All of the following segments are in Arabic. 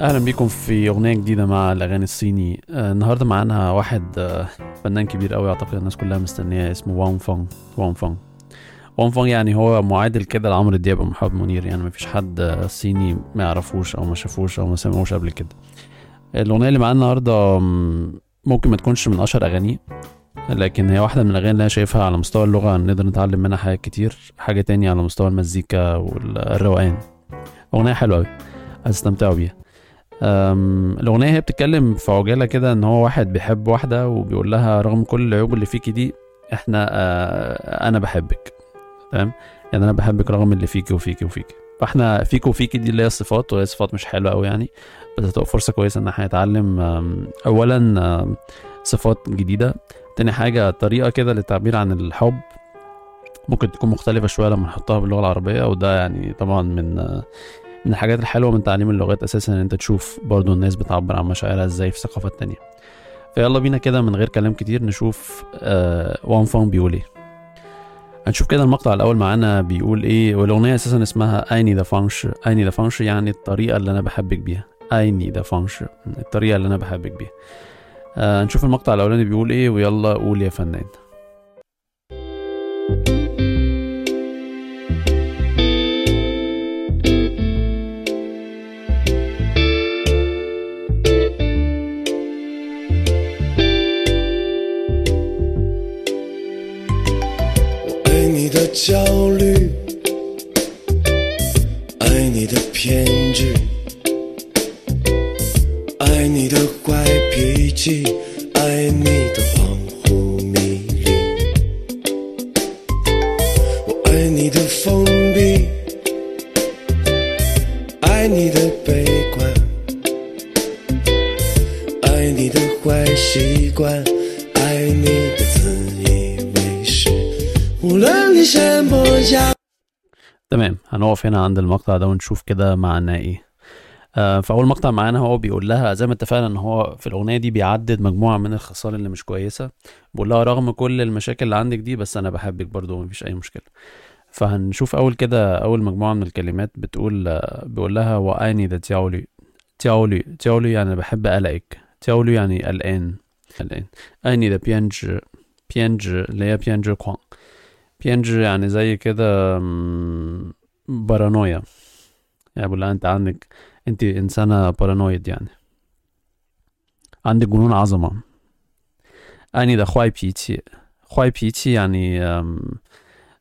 أهلا بيكم في أغنية جديدة مع الأغاني الصيني. آه النهارده معانا واحد آه فنان كبير قوي أعتقد الناس كلها مستنياه اسمه وان فونغ. وان فونغ. وان فونغ يعني هو معادل كده لعمرو دياب ومحمد منير. يعني مفيش حد صيني ما يعرفوش أو ما شافوش أو ما سمعوش قبل كده. الأغنية اللي معانا النهارده ممكن ما تكونش من أشهر أغانيه لكن هي واحدة من الأغاني اللي أنا شايفها على مستوى اللغة نقدر نتعلم منها حاجات كتير. حاجة تانية على مستوى المزيكا والروقان. أغنية حلوة قوي هتستمتعوا بيها. الأغنية هي بتتكلم في عجالة كده إن هو واحد بيحب واحدة وبيقول لها رغم كل العيوب اللي فيكي دي إحنا آه أنا بحبك. تمام؟ يعني أنا بحبك رغم اللي فيكي وفيكي وفيكي. فإحنا فيكي وفيكي دي اللي هي الصفات وهي صفات مش حلوة أوي يعني. بس هتبقى فرصة كويسة إن إحنا نتعلم أولا صفات جديدة. تاني حاجة طريقة كده للتعبير عن الحب. ممكن تكون مختلفة شوية لما نحطها باللغة العربية وده يعني طبعا من من الحاجات الحلوة من تعليم اللغات أساسا إن أنت تشوف برضو الناس بتعبر عن مشاعرها إزاي في ثقافات تانية. فيلا بينا كده من غير كلام كتير نشوف آه وان فون بيقول إيه. هنشوف كده المقطع الأول معانا بيقول إيه والأغنية أساسا اسمها 爱你的方式 爱你的方式 يعني الطريقة اللي أنا بحبك بيها. 爱你的方式 الطريقة اللي أنا بحبك بيها. آه نشوف المقطع الأولاني بيقول إيه ويلا قول يا فنان. 你的坏脾气，爱你的恍惚迷离，我爱你的封闭，爱你的悲观，爱你的坏习惯，爱你的自以为是。无论你什么样 تمام هنقف هنا عند المقطع ده ونشوف كده معناه ايه آه فأول مقطع معانا هو بيقول لها زي ما اتفقنا إن هو في الأغنية دي بيعدد مجموعة من الخصال اللي مش كويسة. بيقول لها رغم كل المشاكل اللي عندك دي بس أنا بحبك برضو ومفيش أي مشكلة. فهنشوف أول كده أول مجموعة من الكلمات بتقول آه بيقول لها وأني ده تياولي. تياولي تياولي يعني بحب قلقك. تياولي يعني قلقان. قلقان. أني ده بيانج بيانج اللي هي بيانج كوان بيانج يعني زي كده بارانويا. يعني بقول لها أنت عندك انت انسانة paranoid يعني. عندك جنون عظمة. 爱你的坏脾气. 坏脾气 يعني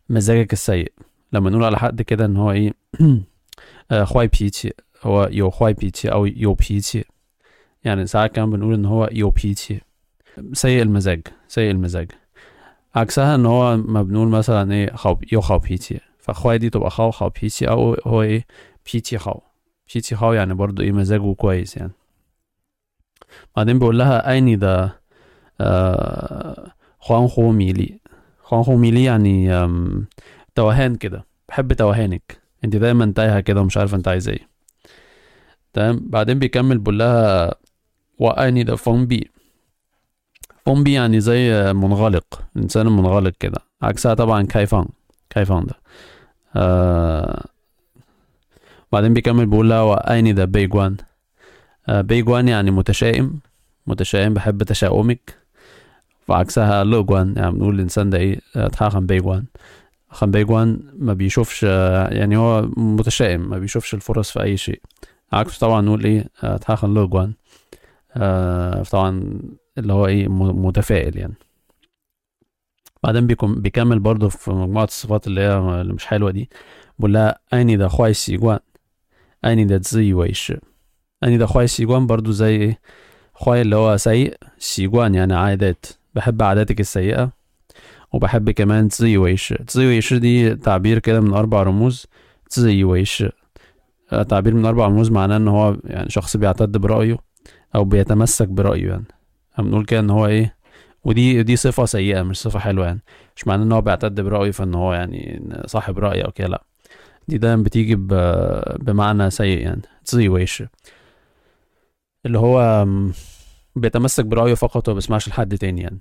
مزاجك السيء. لما نقول على حد كده إن هو إيه خواي بيتي هو يو خواي بيتي أو 有脾气. يعني ساعات كمان بنقول إن هو 有脾气. سيء المزاج سيء المزاج. عكسها إن هو ما بنقول مثلا إيه خاو يو خاو بيتي. فخواي دي تبقى خاو خاو بيتي أو هو إيه بيتي خاو. بيتي خاو يعني برضو إيه مزاجه كويس يعني. بعدين بيقول لها أيني ده آه خوان خو ميلي خوان خو ميلي يعني توهان كده. بحب توهانك. انت دايما تايهة كده ومش عارفة انت عايزة إيه. تمام؟ بعدين بيكمل بيقول لها 我爱你的封闭 يعني زي منغلق إنسان منغلق كده. عكسها طبعا 开放 开放 ده. آه بعدين بيكمل بيقول لها 我爱你的悲观 آه 悲观 يعني متشائم. متشائم بحب تشاؤمك. وعكسها 乐观 يعني بنقول الإنسان ده إيه؟ 他很悲观 悲观 ما بيشوفش يعني هو متشائم ما بيشوفش الفرص في أي شيء. عكس طبعا نقول إيه؟ تحاخن لوجوان آه طبعا اللي هو إيه؟ متفائل يعني. بعدين بيكمل برضه في مجموعة الصفات اللي هي مش حلوة دي. بقول لها أني ده خواي سيجوان؟ أني ده خواي سيجوان برضه زي إيه خواي اللي هو سيء سيجوان يعني عادات بحب عاداتك السيئة وبحب كمان زي ويش زي ويش دي تعبير كده من أربع رموز زي ويش تعبير من أربع رموز معناه إن هو يعني شخص بيعتد برأيه أو بيتمسك برأيه يعني. بنقول كده ان هو إيه ودي دي صفة سيئة مش صفة حلوة يعني. مش معناه ان هو بيعتد برأيه فان هو يعني صاحب رأي أو كده لأ. دي دايما بتيجي بمعنى سيء يعني زي ويش اللي هو بيتمسك برأيه فقط وما بيسمعش لحد تاني يعني.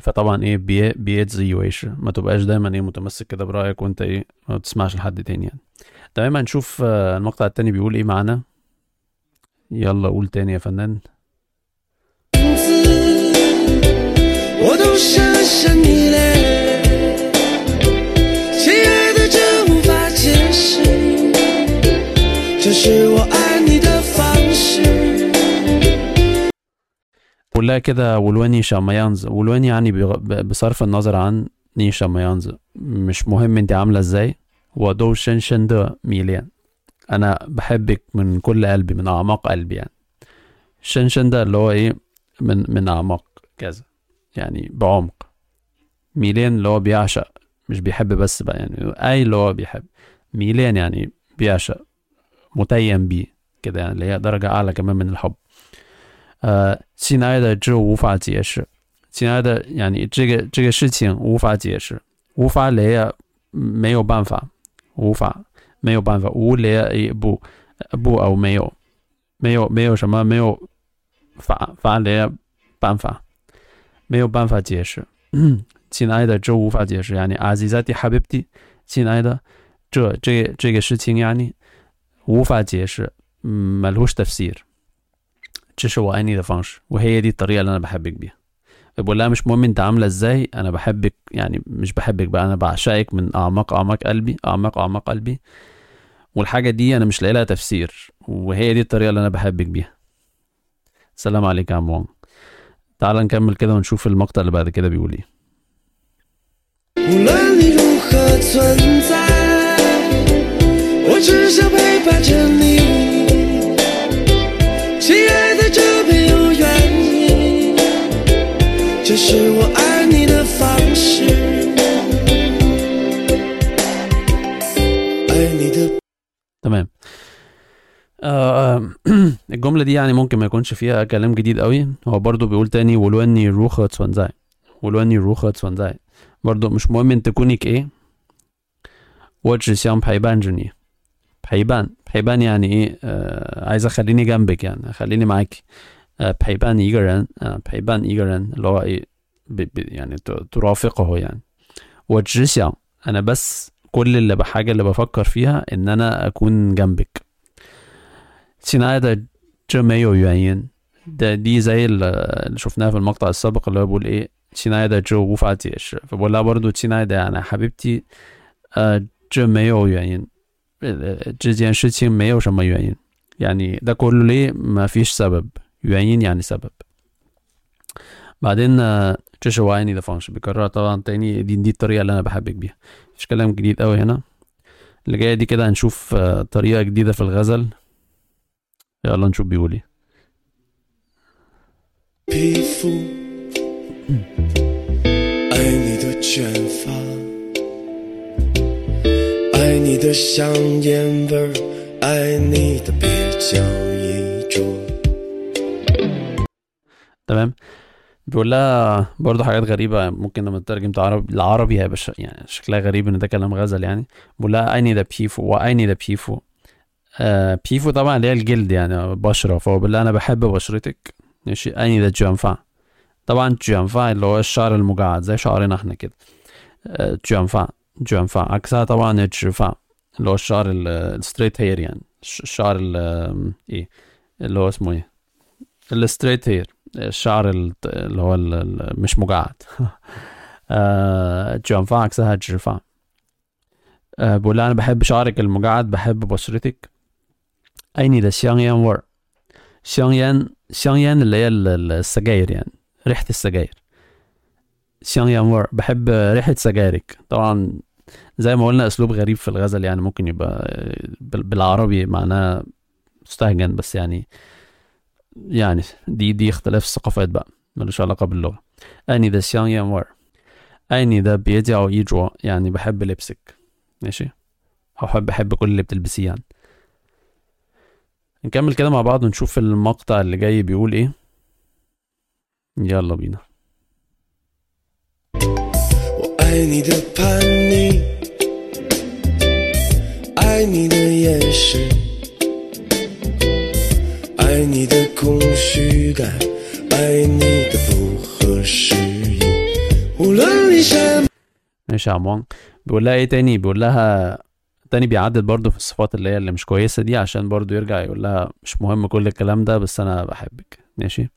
فطبعا إيه بي بيت زي ويش ما تبقاش دايما إيه متمسك كده برأيك وأنت إيه ما بتسمعش لحد تاني يعني. تمام هنشوف المقطع التاني بيقول إيه معانا. يلا قول تاني يا فنان. 我都解释，这是我爱你的方式。 قولها كده ولوني شاميانز ولوني يعني بغ- ب- بصرف النظر عن ني شاميانز مش مهم انت عاملة ازاي ودو شن شن ده ميليان انا بحبك من كل قلبي من اعماق قلبي يعني شن شن ده اللي هو ايه من من اعماق كذا يعني بعمق ميلان اللي هو بيعشق مش بيحب بس بقى يعني اي اللي هو بيحب ميلان يعني بيعشق متيم بيه كده يعني اللي هي درجة أعلى كمان من الحب 呃，亲爱的，这无法解释。亲爱的，يعني 这个这个事情无法解释，无法雷啊，没有办法，无法没有办法，无雷啊也不不哦没有没有没有什么没有法法雷啊办法没有办法解释。亲爱的，这无法解释，يعني عزيزتي حبيبتي，亲爱的， 这这个这个事情يعني 无法解释ملهوش تفسير 这是我爱你的方式وهي دي الطريقة اللي أنا بحبك بيها بقول لها مش مهم أنت عاملة إزاي أنا بحبك يعني مش بحبك بقى أنا بعشقك من أعماق أعماق قلبي أعماق أعماق قلبي والحاجة دي أنا مش لاقي لها تفسير وهي دي الطريقة اللي أنا بحبك بيها السلام عليك يا عم وان تعال نكمل كده ونشوف المقطع اللي بعد كده بيقول ايه 无论你如何存在，我 只想陪伴着你。亲爱的，这没有原因，这是我爱你的方式。爱你的 تمام آه الجملة دي يعني ممكن ما يكونش فيها كلام جديد قوي هو برضو بيقول تاني ولوني روخة تسونزاي ولوني روخة تسونزاي برضو مش مهم انت كونك ايه 我只想陪伴着你 بحيبان. بحيبان يعني إيه؟ آه، عايز أخليني جنبك يعني خليني معاك. آه، بحيبان يجرن آه، بحيبان يجرن اللي هو إيه؟ يعني ترافقه يعني. وجزيان أنا بس كل اللي بحاجة اللي بفكر فيها إن أنا أكون جنبك. سينايدا جميو يوين ده دي زي اللي شفناها في المقطع السابق اللي هو بيقول إيه؟ سينايدا جو وفاتيش فبقول لها برضو سينايدا يعني حبيبتي جميو يوين 这件事情没有什么原因 يعني ده كله ليه ما فيش سبب 原因 يعني سبب بعدين آه، 这是我爱你的方式بيكررها طبعا تاني دي, دي الطريقة اللي أنا بحبك بيها مفيش كلام جديد قوي هنا اللي جاية دي كده هنشوف آه، طريقة جديدة في الغزل يلا نشوف بيقول ايه 皮肤，爱你的卷发， 爱你的香烟味儿，爱你的蹩脚衣着。 تمام بيقول لها برضه حاجات غريبة ممكن لما تترجم عربي العربي هيبقى ش- يعني شكلها غريب ان ده كلام غزل يعني بيقول لها ايني ده بيفو وايني ده بيفو آه بيفو طبعا اللي هي الجلد يعني بشرة فهو بيقول لها انا بحب بشرتك ماشي ايني ده جوانفا طبعا جوانفا اللي هو الشعر المجعد زي شعرنا احنا كده آه جوانفا جوانفا عكسها طبعا الجرفا اللي هو الشعر الستريت هير يعني الش- الشعر ال- ايه اللي هو اسمه ايه الستريت هير الشعر ال- اللي هو ال- ال- مش مجعد آه، 卷发 عكسها 直发 آه، بقول لها انا بحب شعرك المجعد بحب بشرتك ايني ده 香烟味儿香烟香烟 اللي هي ال- ال- السجاير يعني ريحة السجاير 香烟味儿 بحب ريحة سجايرك طبعا زي ما قلنا أسلوب غريب في الغزل يعني ممكن يبقى بالعربي معناه مستهجن بس يعني يعني دي دي اختلاف الثقافات بقى ملوش علاقة باللغة. أني ذا سيان يانوار أني ذا بيدي أو يجوا يعني بحب لبسك. ماشي؟ أو حب بحب كل اللي بتلبسيه يعني. نكمل كده مع بعض ونشوف المقطع اللي جاي بيقول إيه. يلا بينا. 爱你的叛逆，爱你的掩饰，爱你的空虚感，爱你的不合时宜。无论你什么 ماشي يا عموان بيقول لها ايه تاني بيقول لها التاني بيعدد برضه في الصفات اللي هي اللي مش كويسة دي عشان برضه يرجع يقول لها مش مهم كل الكلام ده بس أنا بحبك ماشي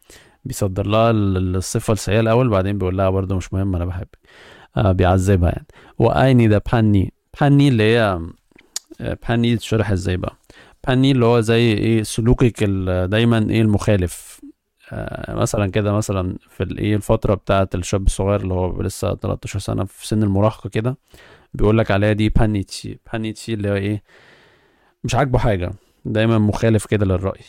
بيصدر لها الصفة السيئة الأول بعدين بيقول لها برضه مش مهم أنا بحبك آه بيعذبها يعني. وأيني ده باني باني اللي هي باني تشرح إزاي بقى باني اللي هو زي إيه سلوكك دايما إيه المخالف. آه مثلا كده مثلا في الايه الفترة بتاعة الشاب الصغير اللي هو لسه 13 سنة في سن المراهقة كده بيقول لك عليها دي 叛逆期 叛逆期 اللي هو إيه مش عاجبه حاجة. دايما مخالف كده للرأي.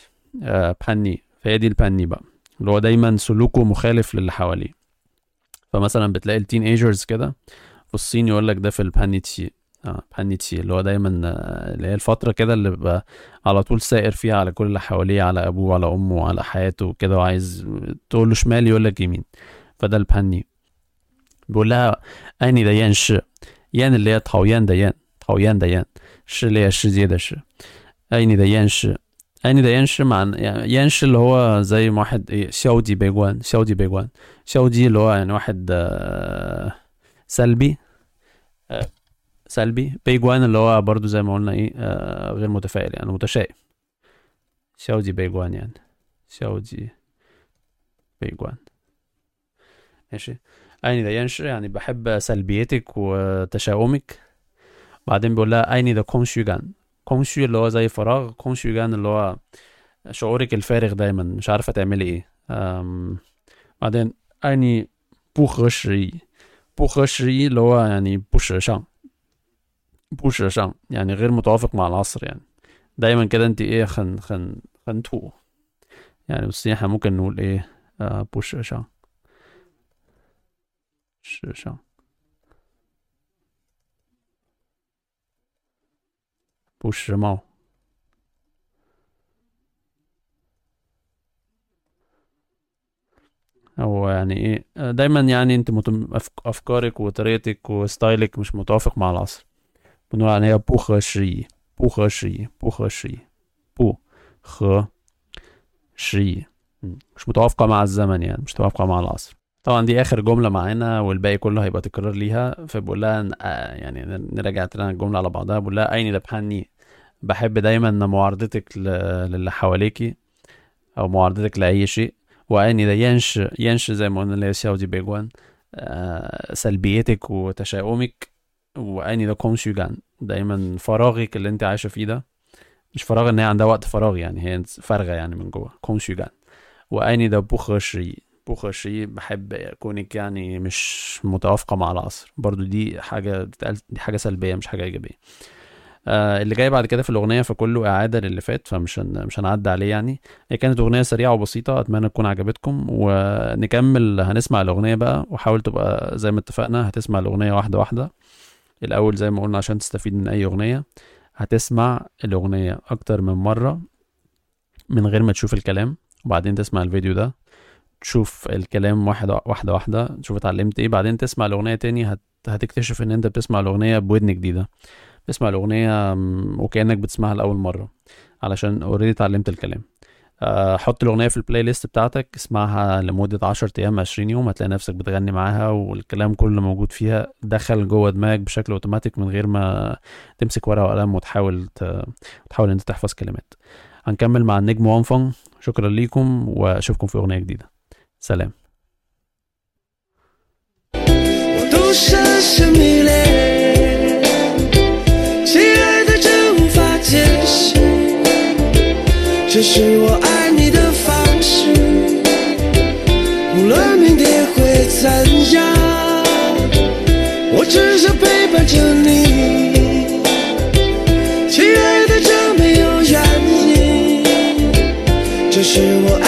آه 叛逆. فهي دي ال 叛逆 بقى. اللي هو دايما سلوكه مخالف للي حواليه. فمثلا بتلاقي ال teenagers كده في الصين يقول لك ده في ال 叛逆期 آه 叛逆期 اللي هو دايما اللي هي الفترة كده اللي بيبقى على طول سائر فيها على كل اللي حواليه على أبوه وعلى أمه وعلى حياته وكده وعايز تقول له شمال يقول لك يمين. فده الباني بيقول لها أني ده ينش ين اللي هي ين تاويان ده ين ش اللي هي ش زيادة ش. أني ده ينش أني ده ينش مع يعني ينش اللي هو زي واحد إيه شاودي بيجوان شاودي بيجوان. شاودي اللي هو يعني واحد سلبي سلبي. بيجوان اللي هو برضو زي ما قلنا إيه آه غير متفائل يعني متشائم. شاودي بيجوان يعني. شاودي بيجوان. ماشي. أيني ده ينشر؟ يعني بحب سلبيتك وتشاؤمك. بعدين بيقول لها أيني ده كونشيوجان كونشيو اللي هو زي فراغ كونشيوجان اللي هو شعورك الفارغ دايما مش عارفة تعملي إيه. بعدين أيني بوخشري بوخشري اللي هو يعني بوشرشان بوشرشان يعني غير متوافق مع العصر يعني. دايما كده أنت إيه خن خن خنتو يعني بس إحنا ممكن نقول إيه؟ آه بوشرشان 时尚，不时髦。او يعني ايه دايما يعني انت متم... افكارك وطريقتك وستايلك مش متوافق مع العصر بنقول عليها هي بو خ شي بو خ شي بو خ شي بو خ شي مش متوافقة مع الزمن يعني مش متوافقة مع العصر طبعا دي آخر جملة معانا والباقي كله هيبقى تكرار ليها فبقول لها يعني نراجع تاني الجملة على بعضها. بقول لها 爱你叛逆 بحب دايما معارضتك للي حواليكي أو معارضتك لأي شيء. وأني ده ينش ينش زي ما قلنا اللي هي سياودي بيجوان سلبيتك وتشاؤمك. وأني ده كونشيجان دايما فراغك اللي أنت عايشة فيه ده مش فراغ إن هي عندها وقت فراغ يعني هي فارغه يعني من جوه. كونشيجان وأني ده بوخشي بوخشي بحب كونك يعني مش متوافقة مع العصر. برضو دي حاجة دي حاجة سلبية مش حاجة إيجابية. آه اللي جاي بعد كده في الأغنية فكله إعادة للي فات فمش هن مش هنعدي عليه يعني. هي كانت أغنية سريعة وبسيطة أتمنى تكون عجبتكم. ونكمل هنسمع الأغنية بقى. وحاول تبقى زي ما اتفقنا هتسمع الأغنية واحدة واحدة. الأول زي ما قلنا عشان تستفيد من أي أغنية. هتسمع الأغنية أكتر من مرة من غير ما تشوف الكلام. وبعدين تسمع الفيديو ده. تشوف الكلام واحدة واحدة واحدة تشوف اتعلمت إيه. بعدين تسمع الأغنية تاني هت... هتكتشف إن أنت بتسمع الأغنية بودن جديدة. بتسمع الأغنية وكأنك بتسمعها لأول مرة علشان already اتعلمت الكلام. أه حط الأغنية في ال playlist بتاعتك اسمعها لمدة عشر أيام عشرين يوم هتلاقي نفسك بتغني معاها والكلام كله موجود فيها. دخل جوه دماغك بشكل اوتوماتيك من غير ما تمسك ورقة وقلم وتحاول ت... تحاول أنت تحفظ كلمات. هنكمل مع النجم وانفون شكرا ليكم وأشوفكم في أغنية جديدة. سلام 我都深深迷恋，亲爱的，这无法解释，这是我爱你的方式。无论明天会怎样，我只想陪伴着你。亲爱的，这没有原因，这是我。